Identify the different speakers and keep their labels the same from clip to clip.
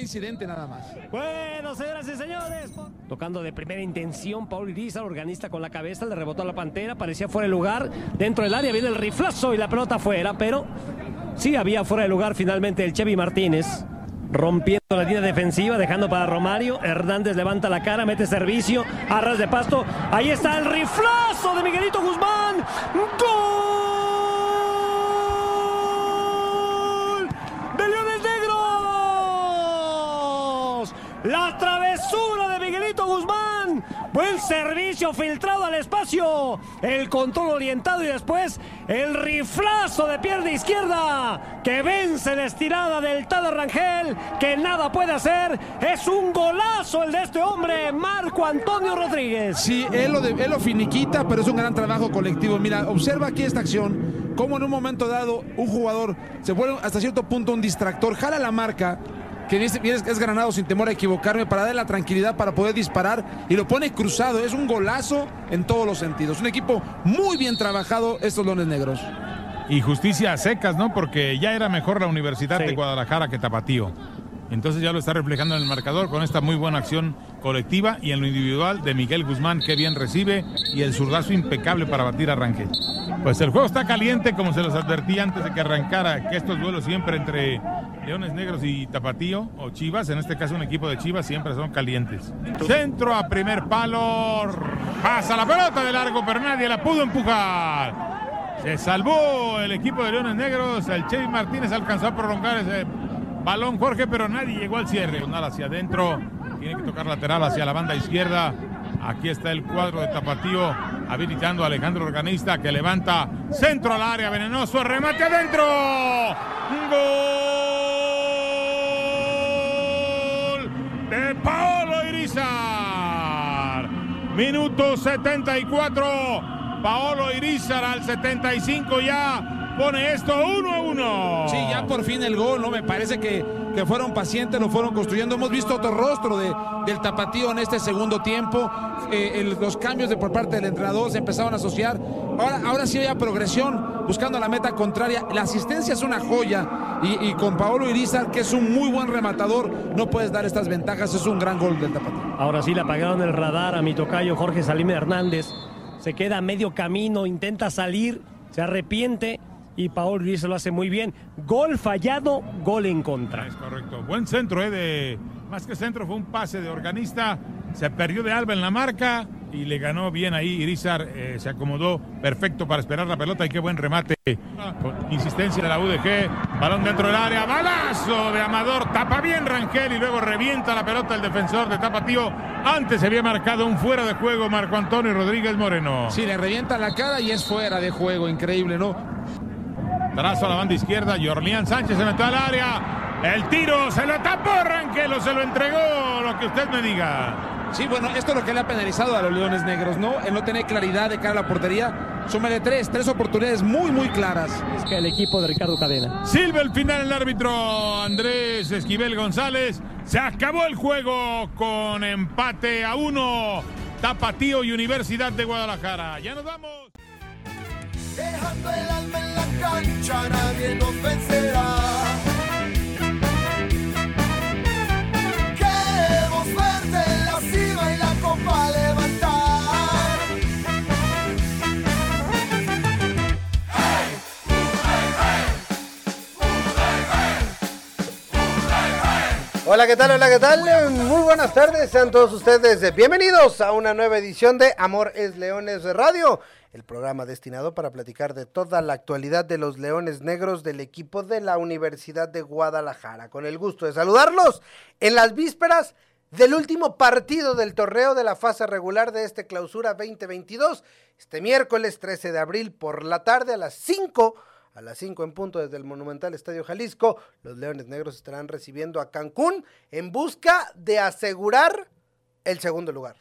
Speaker 1: Incidente nada más.
Speaker 2: Bueno, señoras y señores. Tocando de primera intención, Paul Irizar, organista con la cabeza, le rebotó a la pantera, parecía fuera de lugar. Dentro del área viene el riflazo y la pelota afuera, pero sí había fuera de lugar finalmente el Chevy Martínez. Rompiendo la línea defensiva, dejando para Romario. Hernández levanta la cara, mete servicio. Arras de pasto. Ahí está el riflazo de Miguelito Guzmán. ¡Gol! ¡De Leones Negros! La travesura de Miguelito Guzmán. Buen servicio filtrado al espacio. El control orientado y después el riflazo de pierna izquierda que vence la estirada del Tada Rangel. Que nada puede hacer. Es un golazo el de este hombre, Marco Antonio Rodríguez.
Speaker 1: Sí, él lo, finiquita, pero es un gran trabajo colectivo. Mira, observa aquí esta acción, cómo en un momento dado un jugador se vuelve hasta cierto punto un distractor, jala la marca, que es, es granado sin temor a equivocarme, para darle la tranquilidad para poder disparar y lo pone cruzado. Es un golazo en todos los sentidos. Un equipo muy bien trabajado, estos Leones Negros.
Speaker 3: Y justicia a secas, ¿no? Porque ya era mejor la Universidad
Speaker 2: Sí.
Speaker 3: de Guadalajara que Tapatío. Entonces ya lo está reflejando en el marcador con esta muy buena acción colectiva y en lo individual de Miguel Guzmán, que bien recibe, y el zurdazo impecable para batir arranque. Pues el juego está caliente, como se los advertí antes de que arrancara, que estos duelos siempre entre Leones Negros y Tapatío, o Chivas, en este caso un equipo de Chivas, siempre son calientes. Centro a primer palo, pasa la pelota de largo, pero nadie la pudo empujar. Se salvó el equipo de Leones Negros. El Chevy Martínez alcanzó a prolongar ese balón, Jorge, pero nadie llegó al cierre. Diagonal hacia adentro. Tiene que tocar lateral hacia la banda izquierda. Aquí está el cuadro de Tapatío habilitando a Alejandro Organista que levanta centro al área, venenoso, remate adentro. Gol de Paolo Irizar. Minuto 74. Paolo Irizar al 75 ya pone esto 1 a 1.
Speaker 1: Sí, ya por fin el gol, ¿no? Me parece que, que fueron pacientes, lo fueron construyendo. Hemos visto otro rostro de, del tapatío en este segundo tiempo. Eh, el- los cambios de por parte del entrenador se empezaron a asociar. Ahora, ahora sí hay progresión, buscando la meta contraria. La asistencia es una joya. Y, y con Paolo Irizar, que es un muy buen rematador, no puedes dar estas ventajas. Es un gran gol del tapatío.
Speaker 2: Ahora sí le apagaron el radar a mi tocayo Jorge Salim Hernández. Se queda a medio camino, intenta salir, se arrepiente y Paul Ruiz lo hace muy bien. Gol fallado, gol en contra.
Speaker 3: Es correcto. Buen centro, ¿eh? De, más que centro, fue un pase de organista. Se perdió de Alba en la marca y le ganó bien ahí. Irizar eh, se acomodó perfecto para esperar la pelota y qué buen remate. Con insistencia de la UDG. Balón dentro del área. Balazo de Amador. Tapa bien Rangel y luego revienta la pelota el defensor de Tapatío. Antes se había marcado un fuera de juego Marco Antonio Rodríguez Moreno.
Speaker 1: Sí, le revienta la cara y es fuera de juego. Increíble, ¿no?
Speaker 3: Trazo a la banda izquierda, Jorlián Sánchez se metió al área. El tiro se lo tapó Rangel o se lo entregó, lo que usted me diga.
Speaker 1: Sí, bueno, esto es lo que le ha penalizado a los Leones Negros, ¿no? El no tener claridad de cara a la portería. Súmale tres, tres oportunidades muy, muy claras.
Speaker 2: Es que el equipo de Ricardo Cadena.
Speaker 3: Silva el final el árbitro Andrés Esquivel González. Se acabó el juego con empate a uno. Tapatío y Universidad de Guadalajara. Ya nos vamos.
Speaker 4: Dejando el alma en la cancha, nadie nos vencerá. Queremos verte en la cima y la copa levantar.
Speaker 5: Hola, ¿qué tal? Hola, ¿qué tal? Muy buenas tardes, sean todos ustedes bienvenidos a una nueva edición de Amor es Leones de Radio, el programa destinado para platicar de toda la actualidad de los Leones Negros del equipo de la Universidad de Guadalajara. Con el gusto de saludarlos en las vísperas del último partido del torneo de la fase regular de este clausura 2022, este miércoles 13 de abril por la tarde a las 5 a las 5 en punto desde el Monumental Estadio Jalisco, los Leones Negros estarán recibiendo a Cancún en busca de asegurar el segundo lugar.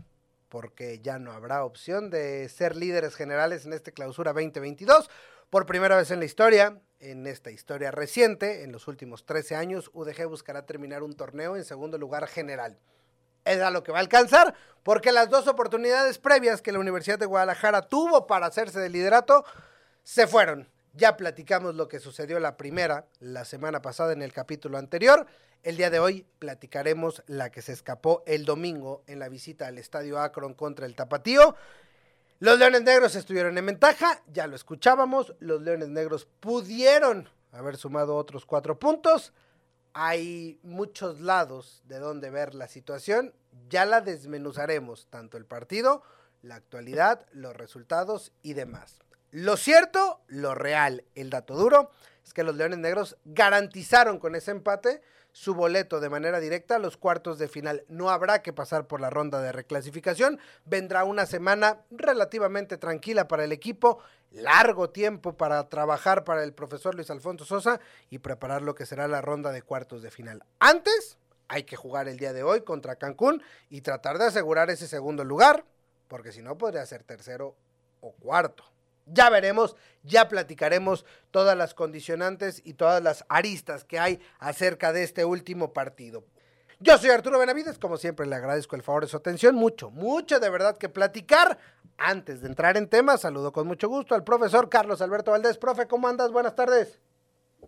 Speaker 5: Porque ya no habrá opción de ser líderes generales en este clausura 2022. Por primera vez en la historia, en esta historia reciente, en los últimos 13 años, UDG buscará terminar un torneo en segundo lugar general. Es a lo que va a alcanzar, porque las dos oportunidades previas que la Universidad de Guadalajara tuvo para hacerse de liderato se fueron. Ya platicamos lo que sucedió la primera, la semana pasada en el capítulo anterior. El día de hoy platicaremos la que se escapó el domingo en la visita al Estadio Akron contra el Tapatío. Los Leones Negros estuvieron en ventaja, ya lo escuchábamos, los Leones Negros pudieron haber sumado otros cuatro puntos. Hay muchos lados de donde ver la situación, ya la desmenuzaremos, tanto el partido, la actualidad, los resultados y demás. Lo cierto, lo real, el dato duro, es que los Leones Negros garantizaron con ese empate su boleto de manera directa a los cuartos de final. No habrá que pasar por la ronda de reclasificación. Vendrá una semana relativamente tranquila para el equipo, largo tiempo para trabajar para el profesor Luis Alfonso Sosa y preparar lo que será la ronda de cuartos de final. Antes, hay que jugar el día de hoy contra Cancún y tratar de asegurar ese segundo lugar, porque si no podría ser tercero o cuarto. Ya veremos, ya platicaremos todas las condicionantes y todas las aristas que hay acerca de este último partido. Yo soy Arturo Benavides, como siempre le agradezco el favor de su atención, mucho, mucho de verdad que platicar. Antes de entrar en temas, saludo con mucho gusto al profesor Carlos Alberto Valdés. Profe, ¿cómo andas? Buenas tardes.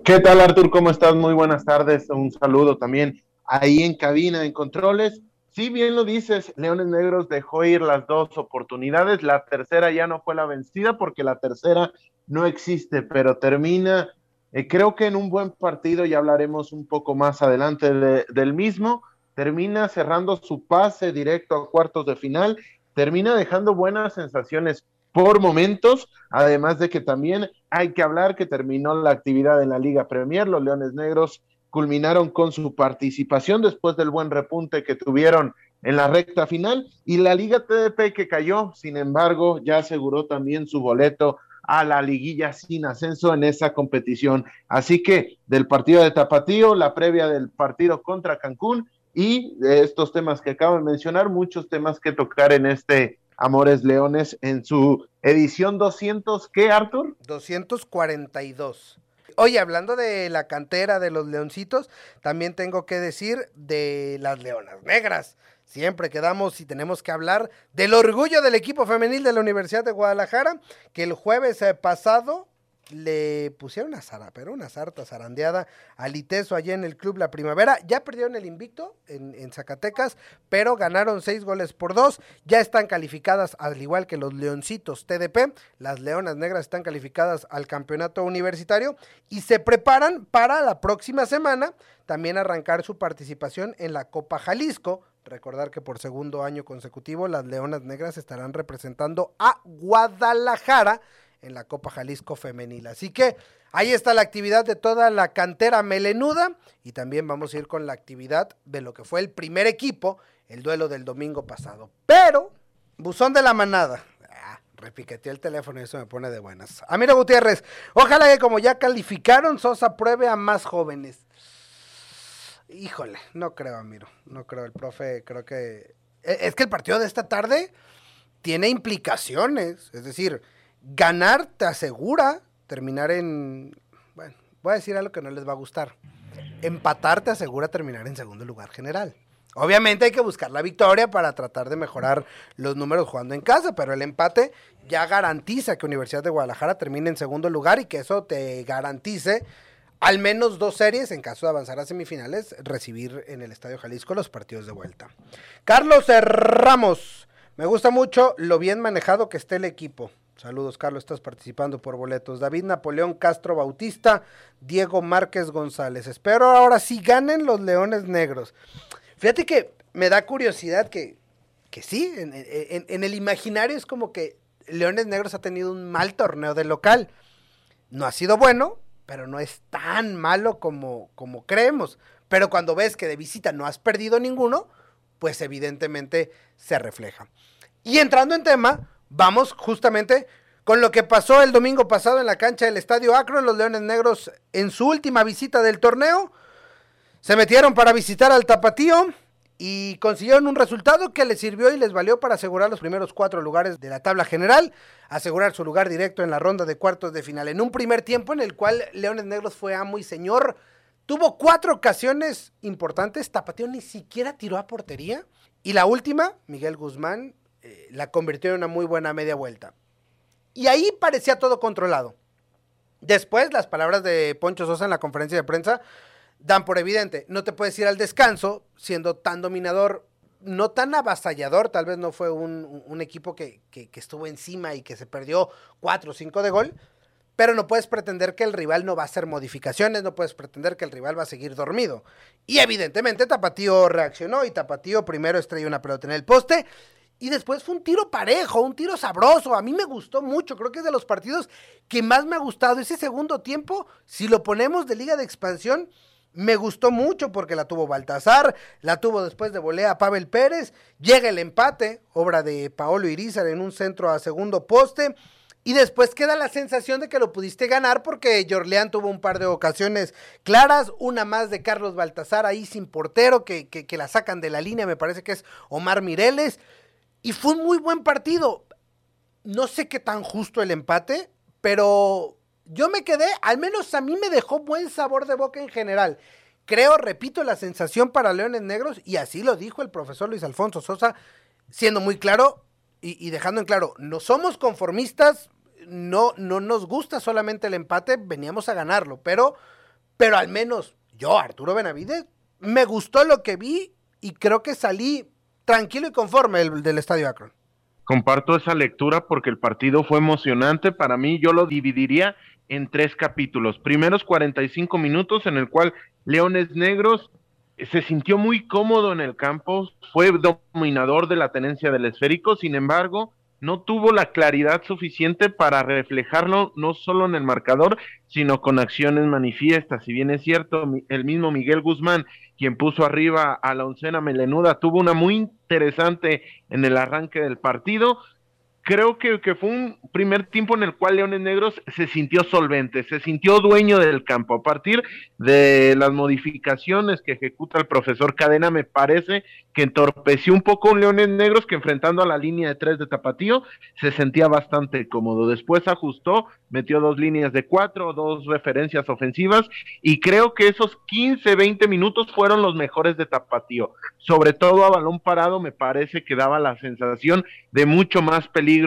Speaker 6: ¿Qué tal, Artur? ¿Cómo estás? Muy buenas tardes. Un saludo también ahí en cabina, en controles. Sí, bien lo dices, Leones Negros dejó ir las dos oportunidades, la tercera ya no fue la vencida porque la tercera no existe, pero termina, eh, creo que en un buen partido, ya hablaremos un poco más adelante del mismo, termina cerrando su pase directo a cuartos de final, termina dejando buenas sensaciones por momentos, además de que también hay que hablar que terminó la actividad en la Liga Premier, los Leones Negros culminaron con su participación después del buen repunte que tuvieron en la recta final y la Liga TDP que cayó, sin embargo, ya aseguró también su boleto a la liguilla sin ascenso en esa competición. Así que del partido de Tapatío, la previa del partido contra Cancún y de estos temas que acabo de mencionar, muchos temas que tocar en este Amores Leones en su edición 200, ¿qué, Arthur?
Speaker 5: 242. Oye, hablando de la cantera de los leoncitos, también tengo que decir de las leonas negras. Siempre quedamos y tenemos que hablar del orgullo del equipo femenil de la Universidad de Guadalajara, que el jueves eh, pasado le pusieron una zara, pero una sarta zarandeada al Iteso allá en el Club La Primavera. Ya perdieron el invicto en, en, Zacatecas, pero ganaron seis goles por dos. Ya están calificadas, al igual que los Leoncitos TDP. Las Leonas Negras están calificadas al campeonato universitario y se preparan para la próxima semana también arrancar su participación en la Copa Jalisco. Recordar que por segundo año consecutivo las Leonas Negras estarán representando a Guadalajara en la Copa Jalisco Femenil. Así que ahí está la actividad de toda la cantera melenuda y también vamos a ir con la actividad de lo que fue el primer equipo, el duelo del domingo pasado. Pero, buzón de la manada. Ah, el teléfono y eso me pone de buenas. Amiro Gutiérrez, ojalá que como ya calificaron, Sosa pruebe a más jóvenes. Híjole, no creo, Amiro, no creo. El profe, creo que... e, Es que el partido de esta tarde tiene implicaciones, es decir, ganar te asegura terminar en. Bueno, voy a decir algo que no les va a gustar. Empatar te asegura terminar en segundo lugar general. Obviamente hay que buscar la victoria para tratar de mejorar los números jugando en casa, pero el empate ya garantiza que Universidad de Guadalajara termine en segundo lugar y que eso te garantice al menos dos series, en caso de avanzar a semifinales, recibir en el Estadio Jalisco los partidos de vuelta. Carlos Ramos, me gusta mucho lo bien manejado que esté el equipo. Saludos, Carlos, estás participando por boletos. David Napoleón Castro Bautista, Diego Márquez González. Espero ahora sí ganen los Leones Negros. Fíjate que me da curiosidad que, que sí, en, en, el imaginario es como que Leones Negros ha tenido un mal torneo de local. No ha sido bueno, pero no es tan malo como, como creemos. Pero cuando ves que de visita no has perdido ninguno, pues evidentemente se refleja. Y entrando en tema, vamos justamente con lo que pasó el domingo pasado en la cancha del Estadio Akron. Los Leones Negros en su última visita del torneo se metieron para visitar al Tapatío y consiguieron un resultado que les sirvió y les valió para asegurar los primeros cuatro lugares de la tabla general, asegurar su lugar directo en la ronda de cuartos de final. En un primer tiempo en el cual Leones Negros fue amo y señor, tuvo cuatro ocasiones importantes, Tapatío ni siquiera tiró a portería y la última, Miguel Guzmán, eh, la convirtió en una muy buena media vuelta. Y ahí parecía todo controlado. Después, las palabras de Poncho Sosa en la conferencia de prensa dan por evidente, no te puedes ir al descanso siendo tan dominador, no tan avasallador, tal vez no fue un, equipo que, que, que, estuvo encima y que se perdió 4 o 5 de gol, pero no puedes pretender que el rival no va a hacer modificaciones, no puedes pretender que el rival va a seguir dormido. Y evidentemente Tapatío reaccionó y Tapatío primero estrelló una pelota en el poste y después fue un tiro parejo, un tiro sabroso. A mí me gustó mucho. Creo que es de los partidos que más me ha gustado. Ese segundo tiempo, si lo ponemos de liga de expansión, me gustó mucho porque la tuvo Baltasar, la tuvo después de volea Pavel Pérez. Llega el empate, obra de Paolo Irizar en un centro a segundo poste. Y después queda la sensación de que lo pudiste ganar porque Jorleán tuvo un par de ocasiones claras, una más de Carlos Baltasar ahí sin portero que, que, que la sacan de la línea, me parece que es Omar Mireles. Y fue un muy buen partido. No sé qué tan justo el empate, pero yo me quedé, al menos a mí me dejó buen sabor de boca en general. Creo, repito, la sensación para Leones Negros, y así lo dijo el profesor Luis Alfonso Sosa, siendo muy claro y, dejando en claro, no somos conformistas, no, no nos gusta solamente el empate, veníamos a ganarlo, pero, pero al menos yo, Arturo Benavides, me gustó lo que vi y creo que salí tranquilo y conforme el, del Estadio Akron.
Speaker 6: Comparto esa lectura porque el partido fue emocionante. Para mí yo lo dividiría en tres capítulos. Primeros 45 minutos en el cual Leones Negros se sintió muy cómodo en el campo, fue dominador de la tenencia del esférico, sin embargo, no tuvo la claridad suficiente para reflejarlo no solo en el marcador, sino con acciones manifiestas. Si bien es cierto, el mismo Miguel Guzmán, quien puso arriba a la oncena melenuda, tuvo una muy interesante en el arranque del partido, creo que, que, fue un primer tiempo en el cual Leones Negros se sintió solvente, se sintió dueño del campo. A partir de las modificaciones que ejecuta el profesor Cadena, me parece que entorpeció un poco un Leones Negros que enfrentando a la línea de tres de Tapatío se sentía bastante cómodo. Después ajustó, metió dos líneas de cuatro, dos referencias ofensivas y creo que esos 15, 20 minutos fueron los mejores de Tapatío. Sobre todo a balón parado me parece que daba la sensación de mucho más peligro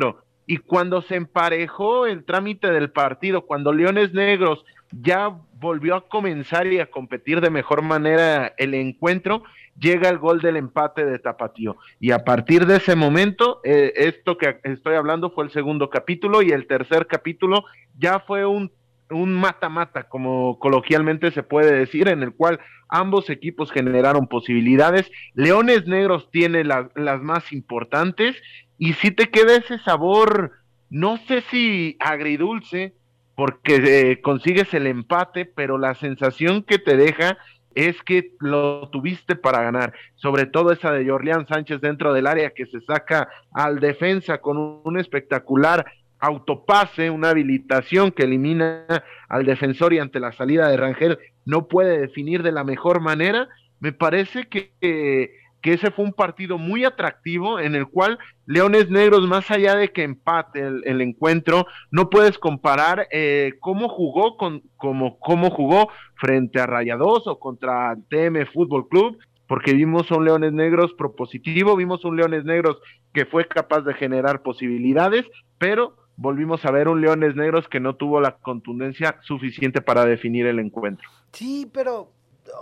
Speaker 6: y cuando se emparejó el trámite del partido, cuando Leones Negros ya volvió a comenzar y a competir de mejor manera el encuentro, llega el gol del empate de Tapatío. Y a partir de ese momento, eh, esto que estoy hablando fue el segundo capítulo y el tercer capítulo ya fue un un mata-mata, como coloquialmente se puede decir, en el cual ambos equipos generaron posibilidades. Leones Negros tiene la, las más importantes y si te queda ese sabor, no sé si agridulce, porque eh, consigues el empate, pero la sensación que te deja es que lo tuviste para ganar, sobre todo esa de Jorlián Sánchez dentro del área que se saca al defensa con un, espectacular autopase, una habilitación que elimina al defensor y ante la salida de Rangel no puede definir de la mejor manera, me parece que, que que ese fue un partido muy atractivo en el cual Leones Negros, más allá de que empate el, encuentro, no puedes comparar eh, cómo jugó con como, cómo jugó frente a Rayados o contra TM Fútbol Club, porque vimos un Leones Negros propositivo, vimos un Leones Negros que fue capaz de generar posibilidades, pero volvimos a ver un Leones Negros que no tuvo la contundencia suficiente para definir el encuentro.
Speaker 5: Sí, pero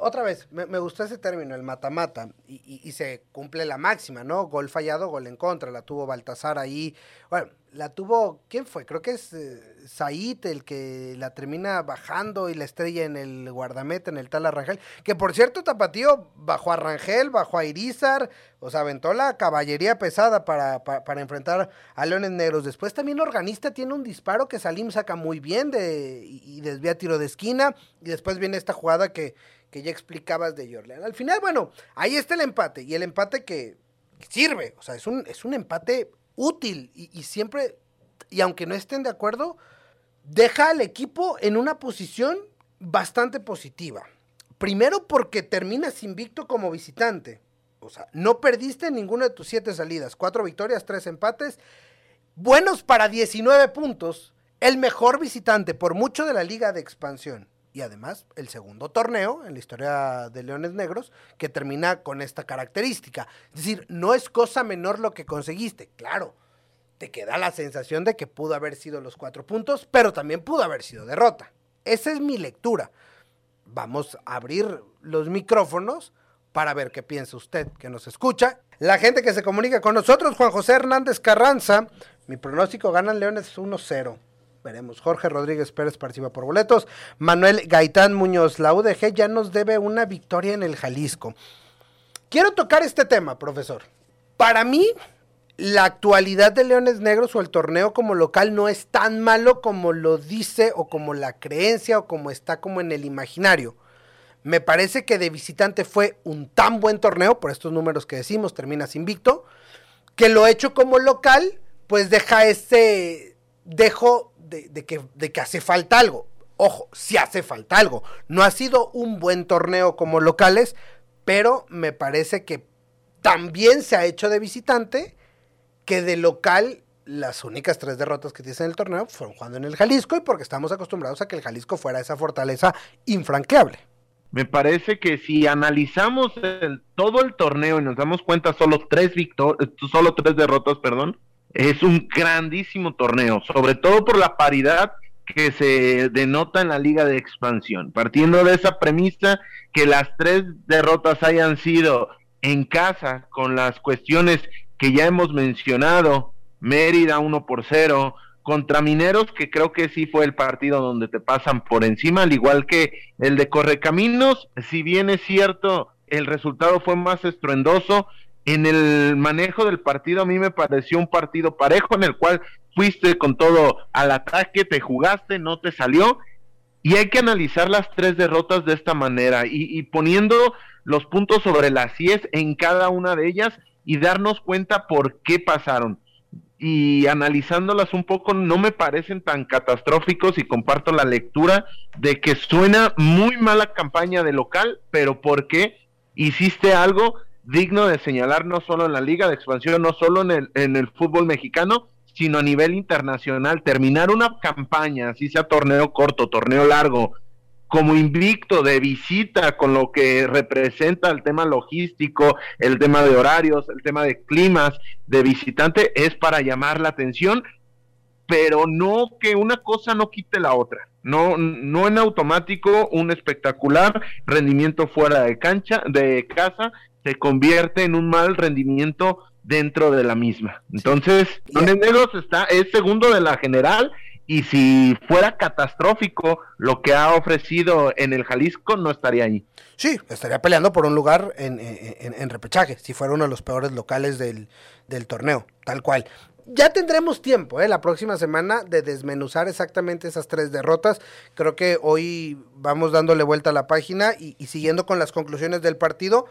Speaker 5: otra vez, me, me, gustó ese término, el mata-mata, y, y, se cumple la máxima, ¿no? Gol fallado, gol en contra, la tuvo Baltasar ahí. Bueno, la tuvo, ¿quién fue? Creo que es eh, el que la termina bajando y la estrella en el guardameta, en el tal Arrangel. Que por cierto, Tapatío bajó a Rangel, bajó a Irizar, o sea, aventó la caballería pesada para, para, enfrentar a Leones Negros. Después también Organista tiene un disparo que Salim saca muy bien de, y desvía tiro de esquina. Y después viene esta jugada que que ya explicabas de Jordan. Al final, bueno, ahí está el empate y el empate que sirve, o sea, es un, es un empate útil y, y, siempre, y aunque no estén de acuerdo, deja al equipo en una posición bastante positiva. Primero porque terminas invicto como visitante. O sea, no perdiste ninguna de tus siete salidas. Cuatro victorias, tres empates. Buenos para 19 puntos. El mejor visitante por mucho de la liga de expansión. Y además, el segundo torneo en la historia de Leones Negros que termina con esta característica. Es decir, no es cosa menor lo que conseguiste. Claro, te queda la sensación de que pudo haber sido los cuatro puntos, pero también pudo haber sido derrota. Esa es mi lectura. Vamos a abrir los micrófonos para ver qué piensa usted que nos escucha. La gente que se comunica con nosotros, Juan José Hernández Carranza, mi pronóstico ganan Leones 1-0. Veremos. Jorge Rodríguez Pérez participa por boletos. Manuel Gaitán Muñoz, la UDG ya nos debe una victoria en el Jalisco. Quiero tocar este tema, profesor. Para mí, la actualidad de Leones Negros o el torneo como local no es tan malo como lo dice o como la creencia o como está como en el imaginario. Me parece que de visitante fue un tan buen torneo, por estos números que decimos, terminas invicto, que lo hecho como local, pues deja ese dejo de, que, de que hace falta algo. Ojo, si hace falta algo. No ha sido un buen torneo como locales, pero me parece que también se ha hecho de visitante que de local las únicas tres derrotas que tienes en el torneo fueron jugando en el Jalisco y porque estamos acostumbrados a que el Jalisco fuera esa fortaleza infranqueable.
Speaker 6: Me parece que si analizamos todo el torneo y nos damos cuenta solo tres victorias, solo tres derrotas, perdón, es un grandísimo torneo, sobre todo por la paridad que se denota en la liga de expansión. Partiendo de esa premisa que las tres derrotas hayan sido en casa con las cuestiones que ya hemos mencionado, Mérida 1 por 0, contra Mineros, que creo que sí fue el partido donde te pasan por encima, al igual que el de Correcaminos, si bien es cierto, el resultado fue más estruendoso, en el manejo del partido a mí me pareció un partido parejo en el cual fuiste con todo al ataque, te jugaste, no te salió, y hay que analizar las tres derrotas de esta manera y, y poniendo los puntos sobre las IES en cada una de ellas y darnos cuenta por qué pasaron. Y analizándolas un poco, no me parecen tan catastróficos y comparto la lectura de que suena muy mala campaña de local, pero ¿por qué hiciste algo digno de señalar no solo en la liga de expansión, no solo en el, en el fútbol mexicano, sino a nivel internacional. Terminar una campaña, así sea torneo corto, torneo largo, como invicto de visita con lo que representa el tema logístico, el tema de horarios, el tema de climas de visitante es para llamar la atención, pero no que una cosa no quite la otra. No, no en automático un espectacular rendimiento fuera de cancha, de casa, se convierte en un mal rendimiento dentro de la misma. Entonces, sí. Negros está, es segundo de la general y si fuera catastrófico lo que ha ofrecido en el Jalisco, no estaría ahí.
Speaker 5: Sí, estaría peleando por un lugar en, en, en repechaje, si fuera uno de los peores locales del, del torneo, tal cual. Ya tendremos tiempo, ¿eh? la próxima semana, de desmenuzar exactamente esas tres derrotas. Creo que hoy vamos dándole vuelta a la página y, siguiendo con las conclusiones del partido.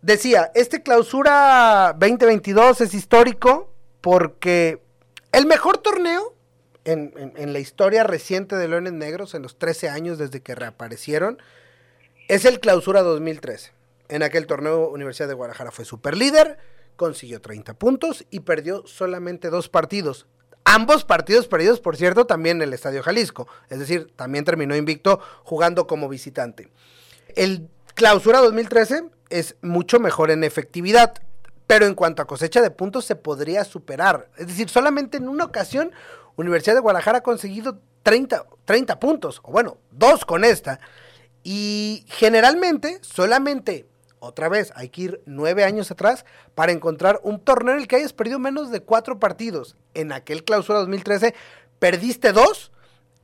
Speaker 5: Decía, este clausura 2022 es histórico porque el mejor torneo en, la historia reciente de Leones Negros, en los 13 años desde que reaparecieron, es el Clausura 2013. En aquel torneo, Universidad de Guadalajara fue super líder, consiguió 30 puntos y perdió solamente dos partidos. Ambos partidos perdidos, por cierto, también en el Estadio Jalisco. Es decir, también terminó invicto jugando como visitante. El Clausura 2013 es mucho mejor en efectividad, pero en cuanto a cosecha de puntos se podría superar. Es decir, solamente en una ocasión Universidad de Guadalajara ha conseguido 30, 30 puntos, o bueno, dos con esta. Y generalmente, solamente, otra vez, hay que ir nueve años atrás para encontrar un torneo en el que hayas perdido menos de cuatro partidos. En aquel clausura 2013 perdiste dos,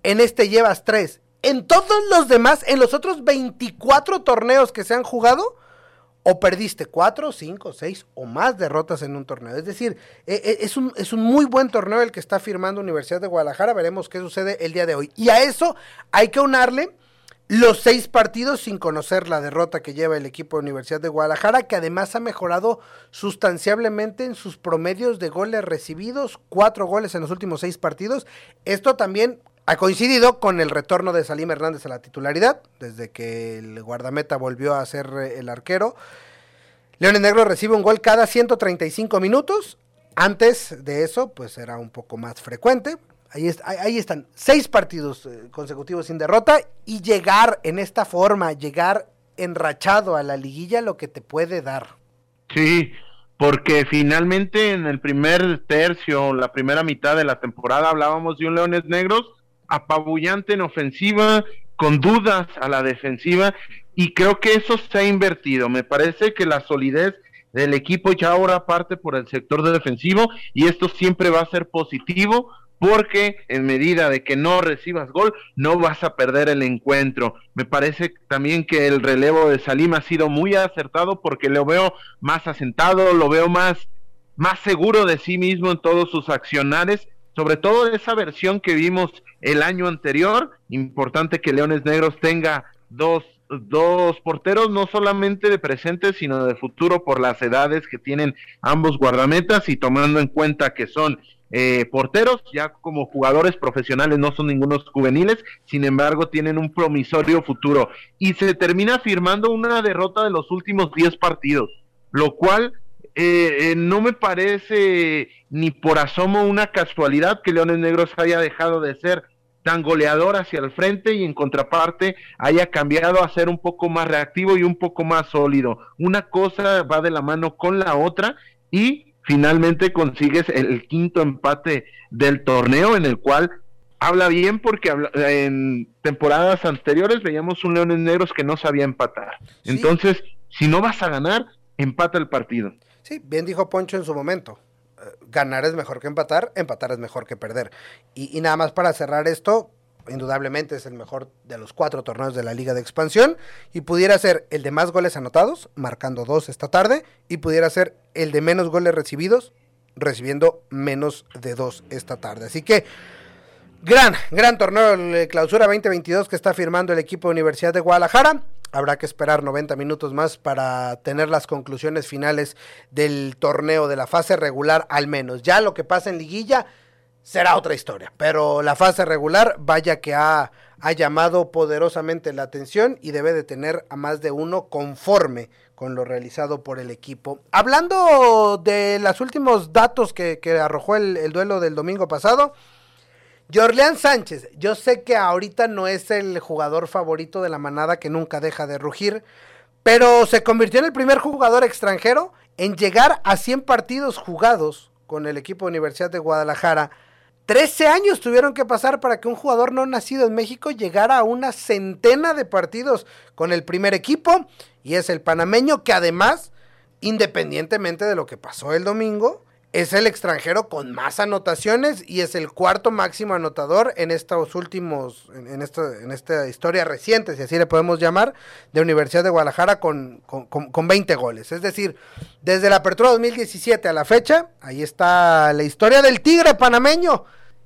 Speaker 5: en este llevas tres. En todos los demás, en los otros 24 torneos que se han jugado, o perdiste cuatro, cinco, seis o más derrotas en un torneo. Es decir, es un, es un muy buen torneo el que está firmando Universidad de Guadalajara. Veremos qué sucede el día de hoy. Y a eso hay que unarle los seis partidos sin conocer la derrota que lleva el equipo de Universidad de Guadalajara, que además ha mejorado sustancialmente en sus promedios de goles recibidos, cuatro goles en los últimos seis partidos. Esto también ha coincidido con el retorno de Salim Hernández a la titularidad, desde que el guardameta volvió a ser el arquero. Leones Negros recibe un gol cada 135 minutos. Antes de eso, pues era un poco más frecuente. Ahí, ahí están, seis partidos eh, consecutivos sin derrota y llegar en esta forma, llegar enrachado a la liguilla, lo que te puede dar.
Speaker 6: Sí, porque finalmente en el primer tercio, la primera mitad de la temporada, hablábamos de un Leones Negros apabullante en ofensiva, con dudas a la defensiva, y creo que eso se ha invertido. Me parece que la solidez del equipo ya ahora parte por el sector defensivo, y esto siempre va a ser positivo porque en medida de que no recibas gol, no vas a perder el encuentro. Me parece también que el relevo de Salim ha sido muy acertado porque lo veo más asentado, lo veo más, más seguro de sí mismo en todos sus accionares, sobre todo esa versión que vimos el año anterior. Importante que Leones Negros tenga dos, dos porteros, no solamente de presente, sino de futuro por las edades que tienen ambos guardametas y tomando en cuenta que son eh, porteros, ya como jugadores profesionales no son ningunos juveniles, sin embargo tienen un promisorio futuro y se termina firmando una derrota de los últimos 10 partidos, lo cual eh, eh, no me parece ni por asomo una casualidad que Leones Negros haya dejado de ser tan goleador hacia el frente y en contraparte haya cambiado a ser un poco más reactivo y un poco más sólido. Una cosa va de la mano con la otra y finalmente consigues el, quinto empate del torneo en el cual habla bien porque en temporadas anteriores veíamos un Leones Negros que no sabía empatar. Entonces, si no vas a ganar, empata el partido.
Speaker 5: Sí, bien dijo Poncho en su momento. Eh, ganar es mejor que empatar, empatar es mejor que perder. Y, y nada más para cerrar esto, indudablemente es el mejor de los cuatro torneos de la Liga de Expansión y pudiera ser el de más goles anotados, marcando dos esta tarde, y pudiera ser el de menos goles recibidos, recibiendo menos de dos esta tarde. Así que gran, gran torneo de clausura 2022 que está firmando el equipo de Universidad de Guadalajara. Habrá que esperar 90 minutos más para tener las conclusiones finales del torneo de la fase regular al menos. Ya lo que pasa en liguilla será otra historia. Pero la fase regular, vaya que ha, ha, llamado poderosamente la atención y debe de tener a más de uno conforme con lo realizado por el equipo. Hablando de los últimos datos que, que arrojó el, el, duelo del domingo pasado, Jorleán Sánchez, yo sé que ahorita no es el jugador favorito de la manada que nunca deja de rugir, pero se convirtió en el primer jugador extranjero en llegar a 100 partidos jugados con el equipo de Universidad de Guadalajara 13 años tuvieron que pasar para que un jugador no nacido en México llegara a una centena de partidos con el primer equipo. Y es el panameño que además, independientemente de lo que pasó el domingo, es el extranjero con más anotaciones y es el cuarto máximo anotador en estos últimos, en, esta, en esta historia reciente, si así le podemos llamar, de Universidad de Guadalajara con, con, con 20 goles. Es decir, desde la apertura 2017 a la fecha, ahí está la historia del Tigre panameño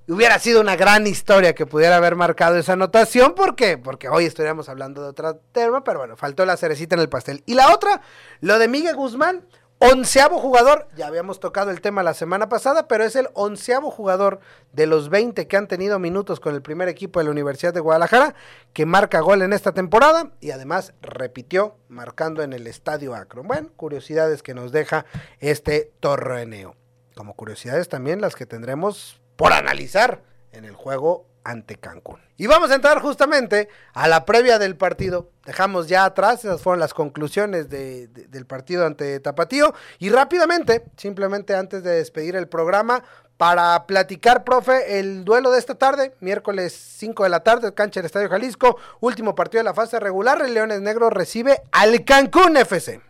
Speaker 5: hubiera sido una gran historia que pudiera haber marcado esa anotación, ¿por qué? Porque hoy estaríamos hablando de otro tema, pero bueno, faltó la cerecita en el pastel. Y la otra, lo de Miguel Guzmán, onceavo jugador, ya habíamos tocado el tema la semana pasada, pero es el onceavo jugador de los 20 que han tenido minutos con el primer equipo de la Universidad de Guadalajara, que marca gol en esta temporada y además repitió marcando en el Estadio Akron. Bueno, curiosidades que nos deja este torneo. Como curiosidades también las que tendremos por analizar en el juego ante Cancún. Y vamos a entrar justamente a la previa del partido. Dejamos ya atrás, esas fueron las conclusiones de, de, del partido ante Tapatío. Y rápidamente, simplemente antes de despedir el programa, para platicar, profe, el duelo de esta tarde, miércoles 5 de la tarde, cancha del Estadio Jalisco, último partido de la fase regular, el Leones Negros recibe al Cancún FC.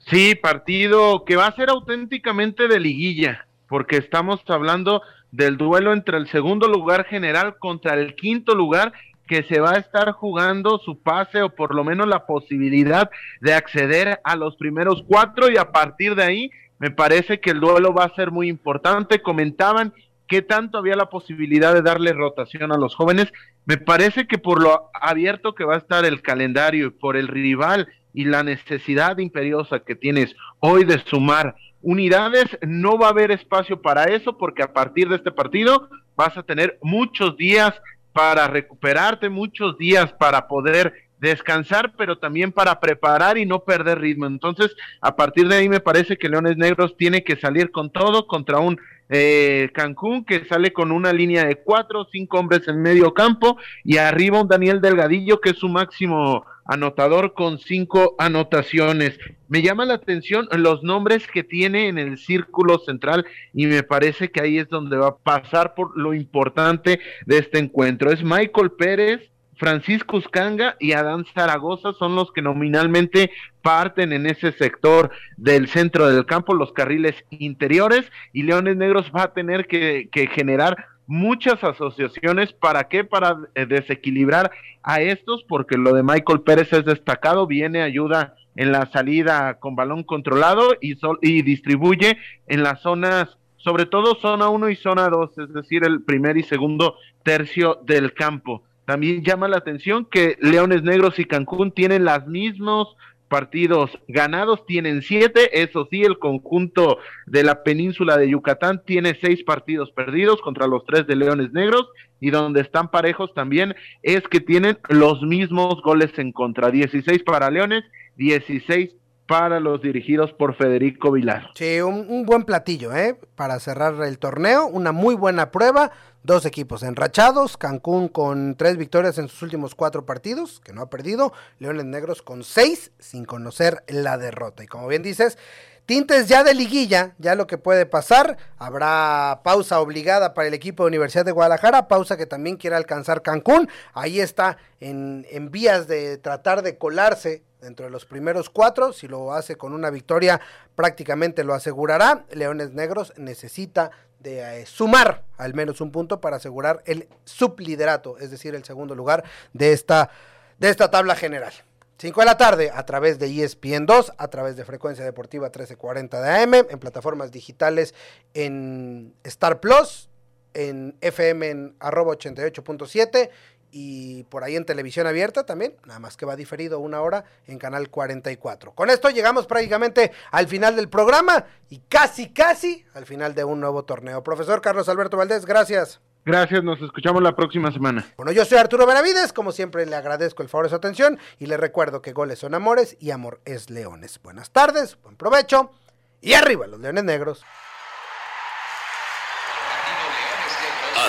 Speaker 6: Sí, partido que va a ser auténticamente de liguilla, porque estamos hablando del duelo entre el segundo lugar general contra el quinto lugar que se va a estar jugando su pase o por lo menos la posibilidad de acceder a los primeros cuatro y a partir de ahí me parece que el duelo va a ser muy importante. Comentaban qué tanto había la posibilidad de darle rotación a los jóvenes. Me parece que por lo abierto que va a estar el calendario y por el rival y la necesidad imperiosa que tienes hoy de sumar unidades, no va a haber espacio para eso porque a partir de este partido vas a tener muchos días para recuperarte, muchos días para poder descansar, pero también para preparar y no perder ritmo. Entonces, a partir de ahí me parece que Leones Negros tiene que salir con todo contra un eh, Cancún que sale con una línea de cuatro cinco hombres en medio campo y arriba un Daniel Delgadillo que es su máximo anotador con cinco anotaciones. Me llama la atención los nombres que tiene en el círculo central y me parece que ahí es donde va a pasar por lo importante de este encuentro. Es Michael Pérez, Francisco Uscanga y Adán Zaragoza son los que nominalmente parten en ese sector del centro del campo, los carriles interiores, y Leones Negros va a tener que, que generar muchas asociaciones. ¿Para qué? Para eh, desequilibrar a estos, porque lo de Michael Pérez es destacado, viene ayuda en la salida con balón controlado y, y distribuye en las zonas, sobre todo zona 1 y zona 2, es decir, el primer y segundo tercio del campo. También llama la atención que Leones Negros y Cancún tienen las mismos partidos ganados, tienen siete, eso sí, el conjunto de la península de Yucatán tiene seis partidos perdidos contra los tres de Leones Negros y donde están parejos también es que tienen los mismos goles en contra, 16 para Leones, 16 para los dirigidos por Federico Vilar.
Speaker 5: Sí, un, buen platillo, ¿eh? Para cerrar el torneo, una muy buena prueba, dos equipos enrachados, Cancún con tres victorias en sus últimos cuatro partidos, que no ha perdido, Leones Negros con seis, sin conocer la derrota. Y como bien dices, tintes ya de liguilla, ya lo que puede pasar, habrá pausa obligada para el equipo de Universidad de Guadalajara, pausa que también quiere alcanzar Cancún, ahí está en vías de tratar de colarse dentro de los primeros cuatro. Si lo hace con una victoria, prácticamente lo asegurará. Leones Negros necesita de eh, sumar al menos un punto para asegurar el subliderato, es decir, el segundo lugar de esta, de esta tabla general. 5 de la tarde a través de ESPN 2, a través de Frecuencia Deportiva 1340 de AM, en plataformas digitales en Star Plus, en FM en arroba 88.7 y por ahí en televisión abierta también, nada más que va diferido una hora en canal 44. Con esto llegamos prácticamente al final del programa y casi, casi al final de un nuevo torneo. Profesor Carlos Alberto Valdés, gracias.
Speaker 6: Gracias, nos escuchamos la próxima semana.
Speaker 5: Bueno, yo soy Arturo Benavides, como siempre le agradezco el favor de su atención y le recuerdo que goles son amores y amor es leones. Buenas tardes, buen provecho y arriba los leones negros.